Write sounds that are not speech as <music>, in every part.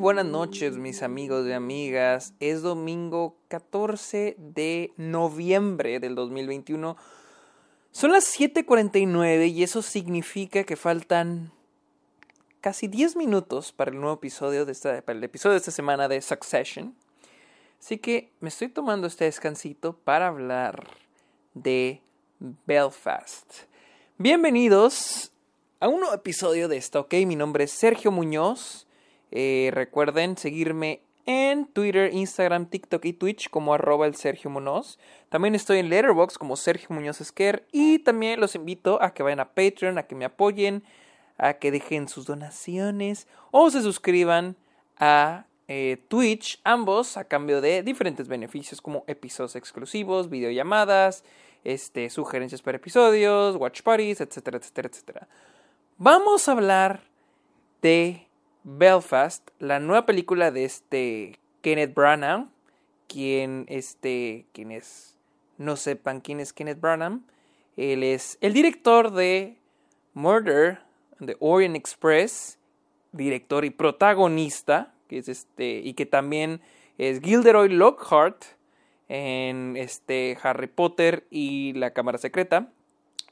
buenas noches mis amigos y amigas. Es domingo 14 de noviembre del 2021. Son las 7:49 y eso significa que faltan casi 10 minutos para el nuevo episodio de esta, para el episodio de esta semana de Succession. Así que me estoy tomando este descansito para hablar de Belfast. Bienvenidos a un nuevo episodio de esto, ¿ok? Mi nombre es Sergio Muñoz. Eh, recuerden seguirme en Twitter, Instagram, TikTok y Twitch como arroba el Sergio Muñoz. También estoy en Letterboxd como Sergio Muñoz Esquer. Y también los invito a que vayan a Patreon, a que me apoyen, a que dejen sus donaciones o se suscriban a eh, Twitch, ambos a cambio de diferentes beneficios como episodios exclusivos, videollamadas, este, sugerencias para episodios, watch parties, etcétera, etcétera, etcétera. Vamos a hablar de Belfast, la nueva película de este Kenneth Branagh, quien este, quienes no sepan quién es Kenneth Branagh, él es el director de Murder, de Orient Express, director y protagonista, que es este, y que también es Gilderoy Lockhart en este Harry Potter y la Cámara Secreta.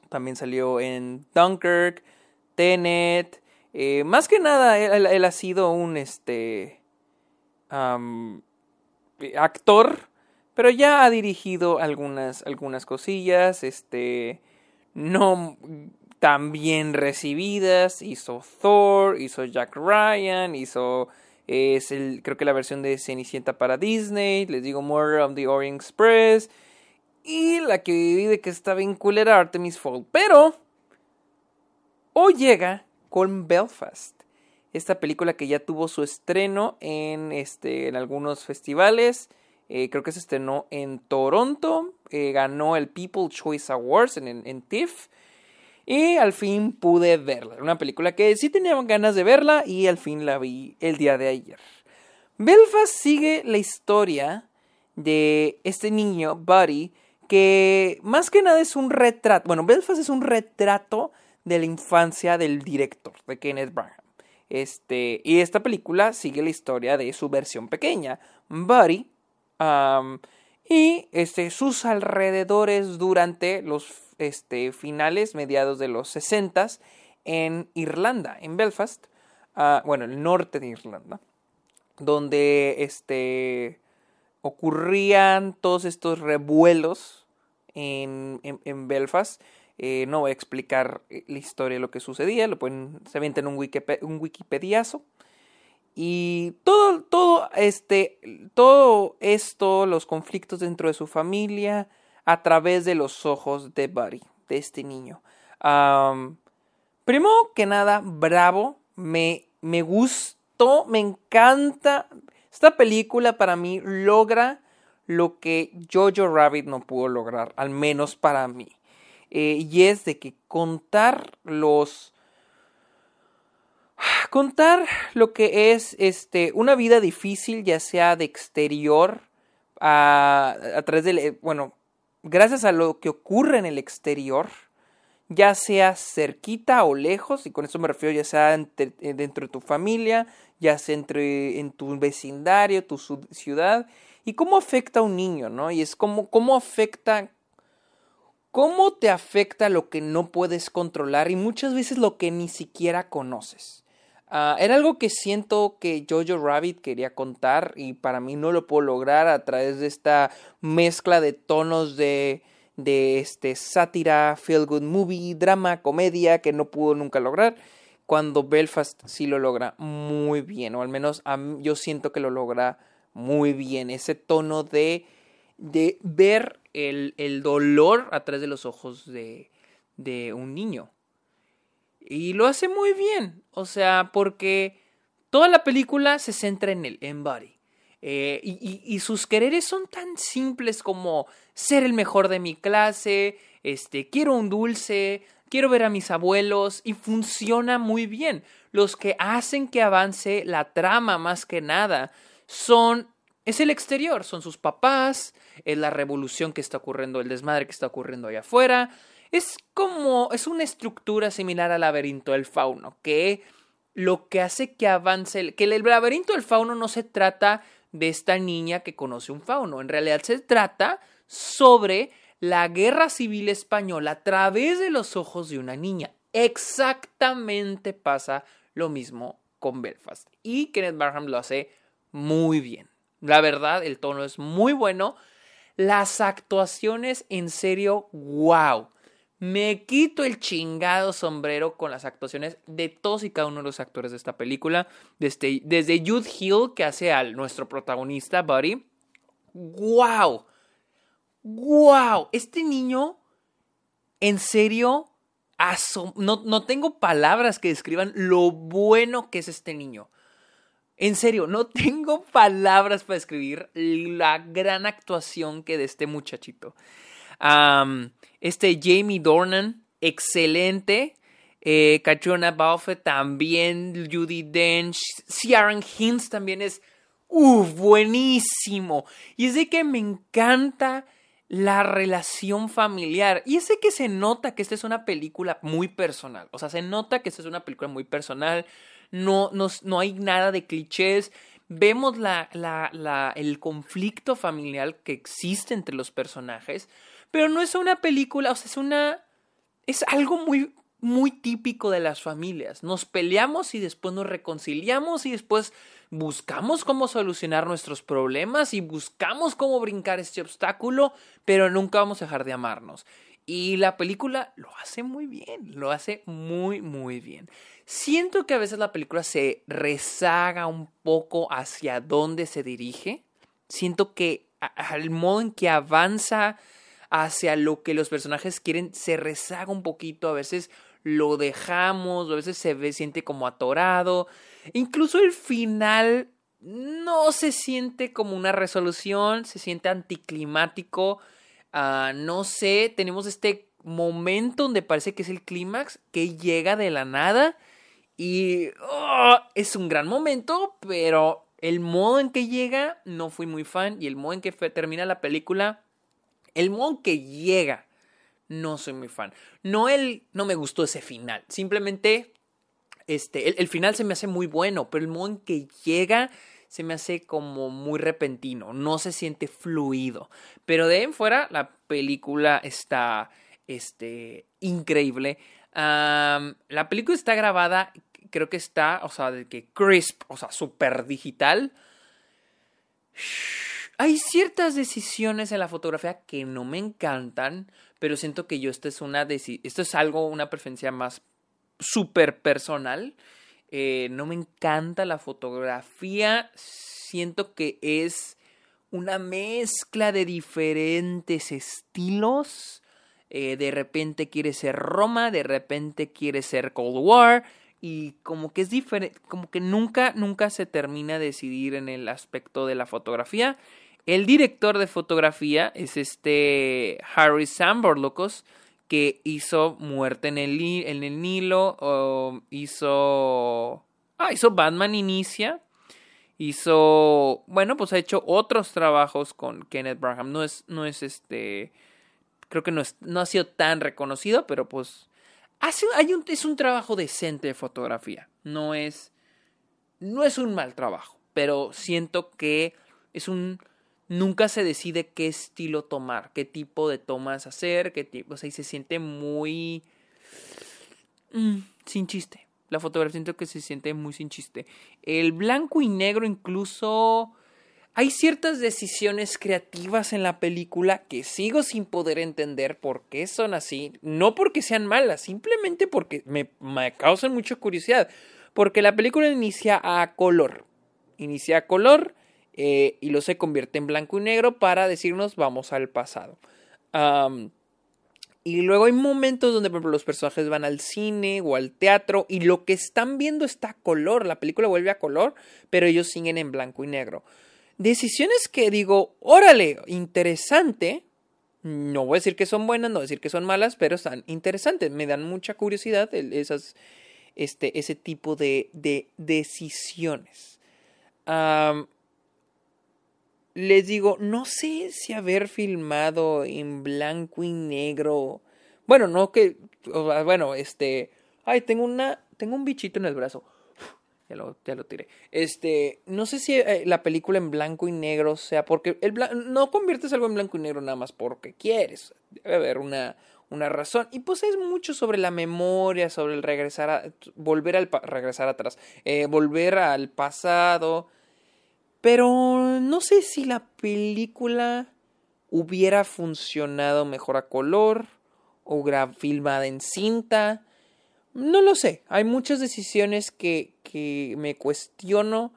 También salió en Dunkirk, Tenet. Eh, más que nada, él, ha sido un este actor, pero ya ha dirigido algunas, algunas cosillas, este, no tan bien recibidas. Hizo Thor, hizo Jack Ryan, hizo es el, creo que la versión de Cenicienta para Disney, les digo Murder of the Orient Express y la que vive que está bien culera Artemis Fowl, pero Hoy llega con Belfast, esta película que ya tuvo su estreno en, este, en algunos festivales. Eh, creo que se estrenó en Toronto, eh, ganó el People Choice Awards en, en, TIFF. Y al fin pude verla. Una película que sí tenía ganas de verla y al fin la vi el día de ayer. Belfast sigue la historia de este niño, Buddy, que más que nada es un retrato. Bueno, Belfast es un retrato de la infancia del director, de Kenneth Branagh. Este, y esta película sigue la historia de su versión pequeña, Buddy, y este, sus alrededores durante los este, finales, mediados de los 60 en Irlanda, en Belfast, uh, bueno, el norte de Irlanda, donde este, ocurrían todos estos revuelos en, en Belfast eh, no voy a explicar eh, la historia de lo que sucedía, lo pueden, se avienta en un, un wikipediazo. Y todo, todo, este, todo esto, los conflictos dentro de su familia, a través de los ojos de Buddy, de este niño. primero que nada, bravo, me, me gustó, me encanta. Esta película para mí logra lo que Jojo Rabbit no pudo lograr, al menos para mí. Eh, y es de que contar los contar lo que es este una vida difícil ya sea de exterior a, a través del eh, bueno gracias a lo que ocurre en el exterior ya sea cerquita o lejos y con eso me refiero ya sea eh, dentro de tu familia ya sea entre en tu vecindario tu ciudad y cómo afecta a un niño no y es como cómo afecta ¿Cómo te afecta lo que no puedes controlar y muchas veces lo que ni siquiera conoces? Ah, era algo que siento que Jojo Rabbit quería contar y para mí no lo puedo lograr a través de esta mezcla de tonos de, de este, sátira, feel good movie, drama, comedia que no pudo nunca lograr. Cuando Belfast sí lo logra muy bien, o al menos yo siento que lo logra muy bien. Ese tono de de ver el, el dolor a través de los ojos de, de un niño. Y lo hace muy bien, o sea, porque toda la película se centra en él, en. Eh, y, y, sus quereres son tan simples como ser el mejor de mi clase, este, quiero un dulce, quiero ver a mis abuelos y funciona muy bien. Los que hacen que avance la trama más que nada son es el exterior, son sus papás, es la revolución que está ocurriendo, el desmadre que está ocurriendo allá afuera. Es como, es una estructura similar al laberinto del fauno, que lo que hace que avance, que el laberinto del fauno no se trata de esta niña que conoce un fauno, en realidad se trata sobre la guerra civil española a través de los ojos de una niña. Exactamente pasa lo mismo con Belfast. Y Kenneth Barham lo hace muy bien. La verdad, el tono es muy bueno. Las actuaciones, en serio, wow. Me quito el chingado sombrero con las actuaciones de todos y cada uno de los actores de esta película. Desde, desde Jude Hill, que hace al nuestro protagonista, Buddy. ¡Wow! ¡Wow! Este niño, en serio, no, no tengo palabras que describan lo bueno que es este niño. En serio, no <laughs> tengo palabras para describir la gran actuación que de este muchachito este Jamie Dornan, excelente. Eh, Katrina también, Judy Dench, Ciaran Hinds también es ¡Uf! buenísimo. Y es de que me encanta la relación familiar. Y es de que se nota que esta es una película muy personal. O sea, se nota que esta es una película muy personal. No, no, hay nada de clichés. Vemos la, la, el conflicto familiar que existe entre los personajes. Pero no es una película, o sea, es una... Es algo muy, muy típico de las familias. Nos peleamos y después nos reconciliamos y después buscamos cómo solucionar nuestros problemas y buscamos cómo brincar este obstáculo, pero nunca vamos a dejar de amarnos. Y la película lo hace muy bien, lo hace muy, muy bien. Siento que a veces la película se rezaga un poco hacia dónde se dirige. Siento que al modo en que avanza hacia lo que los personajes quieren se rezaga un poquito, a veces lo dejamos, a veces se siente como atorado, incluso el final no se siente como una resolución, se siente anticlimático, uh, no sé, tenemos este momento donde parece que es el clímax, que llega de la nada y oh, es un gran momento, pero el modo en que llega no fui muy fan y el modo en que termina la película el modo que llega, no soy muy fan. No el, no me gustó ese final. Simplemente, este, el, final se me hace muy bueno, pero el modo en que llega se me hace como muy repentino. No se siente fluido. Pero de ahí en fuera, la película está, este, increíble. la película está grabada, creo que está, o sea, de que crisp, o sea, súper digital. Hay ciertas decisiones en la fotografía que no me encantan, pero siento que yo esta es una esto es algo, una preferencia más súper personal. Eh, no me encanta la fotografía, siento que es una mezcla de diferentes estilos. Eh, de repente quiere ser Roma, de repente quiere ser Cold War y como que es diferente, como que nunca, nunca se termina de decidir en el aspecto de la fotografía el director de fotografía es este Harry Samborlocos, que hizo Muerte en el, en el Nilo, hizo... Ah, hizo Batman Inicia, hizo... Bueno, pues ha hecho otros trabajos con Kenneth Branham. No es, no es este... Creo que no, es, no ha sido tan reconocido, pero pues... Hace, hay un, es un trabajo decente de fotografía. No es... No es un mal trabajo, pero siento que es un nunca se decide qué estilo tomar, qué tipo de tomas hacer, qué tipo, o sea, y se siente muy mm, sin chiste. La fotografía siento que se siente muy sin chiste. El blanco y negro incluso hay ciertas decisiones creativas en la película que sigo sin poder entender por qué son así. No porque sean malas, simplemente porque me, me causan mucha curiosidad. Porque la película inicia a color. Inicia a color eh, y lo se convierte en blanco y negro para decirnos vamos al pasado. y luego hay momentos donde, por ejemplo, los personajes van al cine o al teatro y lo que están viendo está a color. La película vuelve a color, pero ellos siguen en blanco y negro. Decisiones que digo, órale, interesante. No voy a decir que son buenas, no voy a decir que son malas, pero están interesantes. Me dan mucha curiosidad este, ese tipo de, de decisiones les digo, no sé si haber filmado en blanco y negro. Bueno, no que. bueno, este. Ay, tengo una. Tengo un bichito en el brazo. <sighs> Ya lo, ya lo tiré. Este, no sé si eh, la película en blanco y negro sea porque el no conviertes algo en blanco y negro nada más porque quieres. Debe haber una, una razón. Y pues es mucho sobre la memoria, sobre el regresar a. volver al. regresar atrás. Eh, volver al pasado. Pero no sé si la película hubiera funcionado mejor a color o filmada en cinta. No lo sé. Hay muchas decisiones que, que me cuestiono.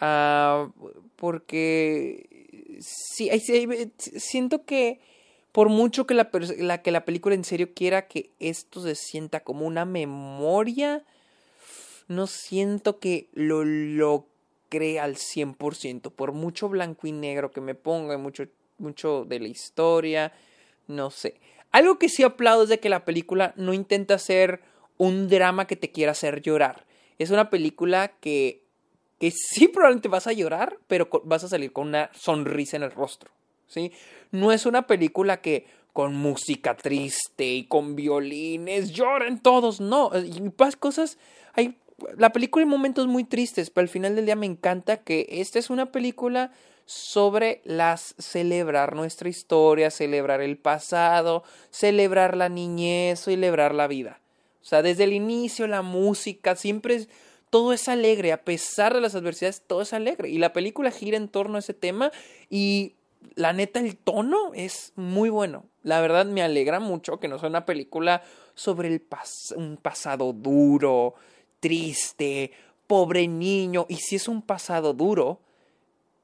Uh, porque sí, siento que por mucho que la, la, que la película en serio quiera que esto se sienta como una memoria, no siento que lo logre al 100%. Por mucho blanco y negro que me ponga, mucho, mucho de la historia, no sé. Algo que sí aplaudo es de que la película no intenta ser un drama que te quiera hacer llorar. Es una película que, que sí probablemente vas a llorar, pero vas a salir con una sonrisa en el rostro. ¿sí? No es una película que con música triste y con violines lloren todos, no. Y más cosas, hay la película hay momentos muy tristes, pero al final del día me encanta que esta es una película sobre las celebrar nuestra historia, celebrar el pasado, celebrar la niñez, celebrar la vida. O sea, desde el inicio la música siempre es, todo es alegre, a pesar de las adversidades, todo es alegre. Y la película gira en torno a ese tema y la neta el tono es muy bueno. La verdad me alegra mucho que no sea una película sobre el un pasado duro, triste, pobre niño. Y si es un pasado duro,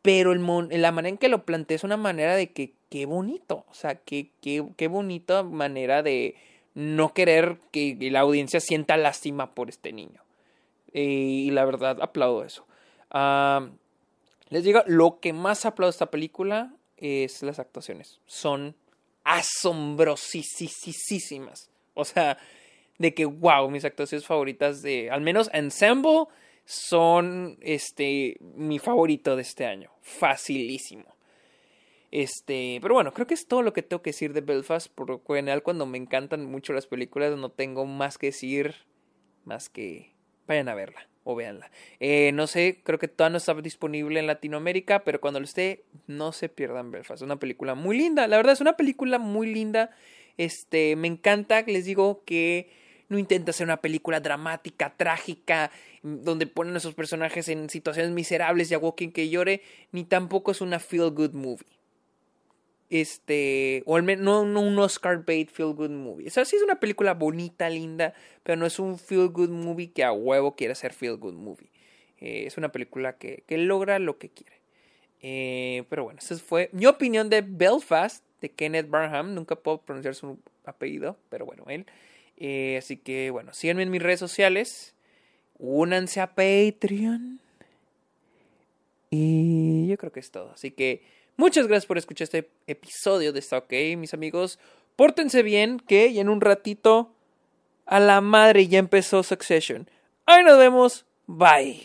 pero el la manera en que lo plantea es una manera de que qué bonito. O sea, qué, qué, qué bonita manera de no querer que la audiencia sienta lástima por este niño. y la verdad, aplaudo eso. les digo, lo que más aplaudo esta película es las actuaciones. Son asombrosísimas. O sea, de que, wow, mis actuaciones favoritas de, al menos Ensemble, son, este, mi favorito de este año. Facilísimo. Este, pero bueno, creo que es todo lo que tengo que decir de Belfast. Por general, cuando me encantan mucho las películas, no tengo más que decir, más que vayan a verla o véanla. Eh, no sé, creo que todavía no está disponible en Latinoamérica, pero cuando lo esté, no se pierdan Belfast. Es una película muy linda, la verdad es una película muy linda. Este, me encanta, les digo que no intenta ser una película dramática, trágica, donde ponen a esos personajes en situaciones miserables y a quien que llore, ni tampoco es una feel good movie este, o al menos no, un Oscar bait feel good movie. O sea, sí es una película bonita, linda, pero no es un feel good movie que a huevo quiere ser feel good movie. Eh, es una película que, que, logra lo que quiere. Eh, pero bueno, esa fue mi opinión de Belfast, de Kenneth Barham. Nunca puedo pronunciar su apellido, pero bueno, él. Eh, así que bueno, síganme en mis redes sociales. Únanse a Patreon. Y yo creo que es todo. Así que Muchas gracias por escuchar este episodio de Está OK, mis amigos. Pórtense bien, que y en un ratito a la madre ya empezó Succession. Ahí nos vemos. Bye.